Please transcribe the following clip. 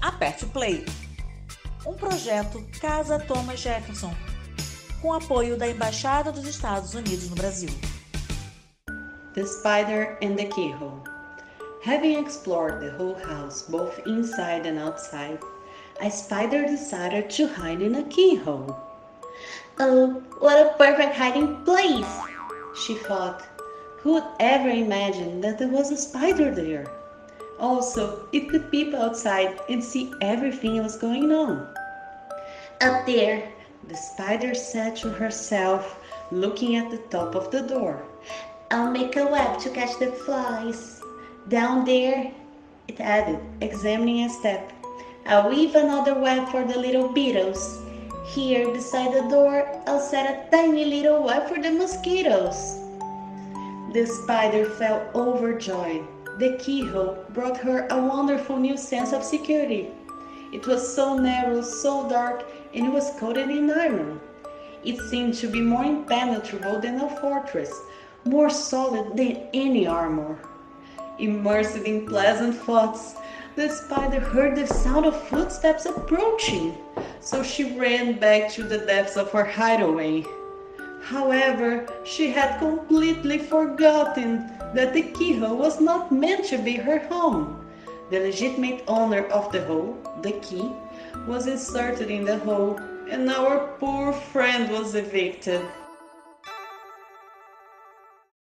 aperte o play. Um projeto Casa Thomas Jefferson, com apoio da Embaixada dos Estados Unidos no Brasil. The Spider and the Keyhole. Having explored the whole house, both inside and outside, a spider decided to hide in a keyhole. Oh, what a perfect hiding place! She thought. Who would ever imagine that there was a spider there? Also, it could peep outside and see everything was going on. Up there, the spider said to herself, looking at the top of the door. I'll make a web to catch the flies. Down there, it added, examining a step. I'll weave another web for the little beetles. Here, beside the door, I'll set a tiny little web for the mosquitoes. The spider felt overjoyed. The keyhole brought her a wonderful new sense of security. It was so narrow, so dark, and it was coated in iron. It seemed to be more impenetrable than a fortress, more solid than any armor. Immersed in pleasant thoughts, the spider heard the sound of footsteps approaching, so she ran back to the depths of her hideaway. However, she had completely forgotten that the keyhole was not meant to be her home. The legitimate owner of the hole, the key, was inserted in the hole, and our poor friend was evicted.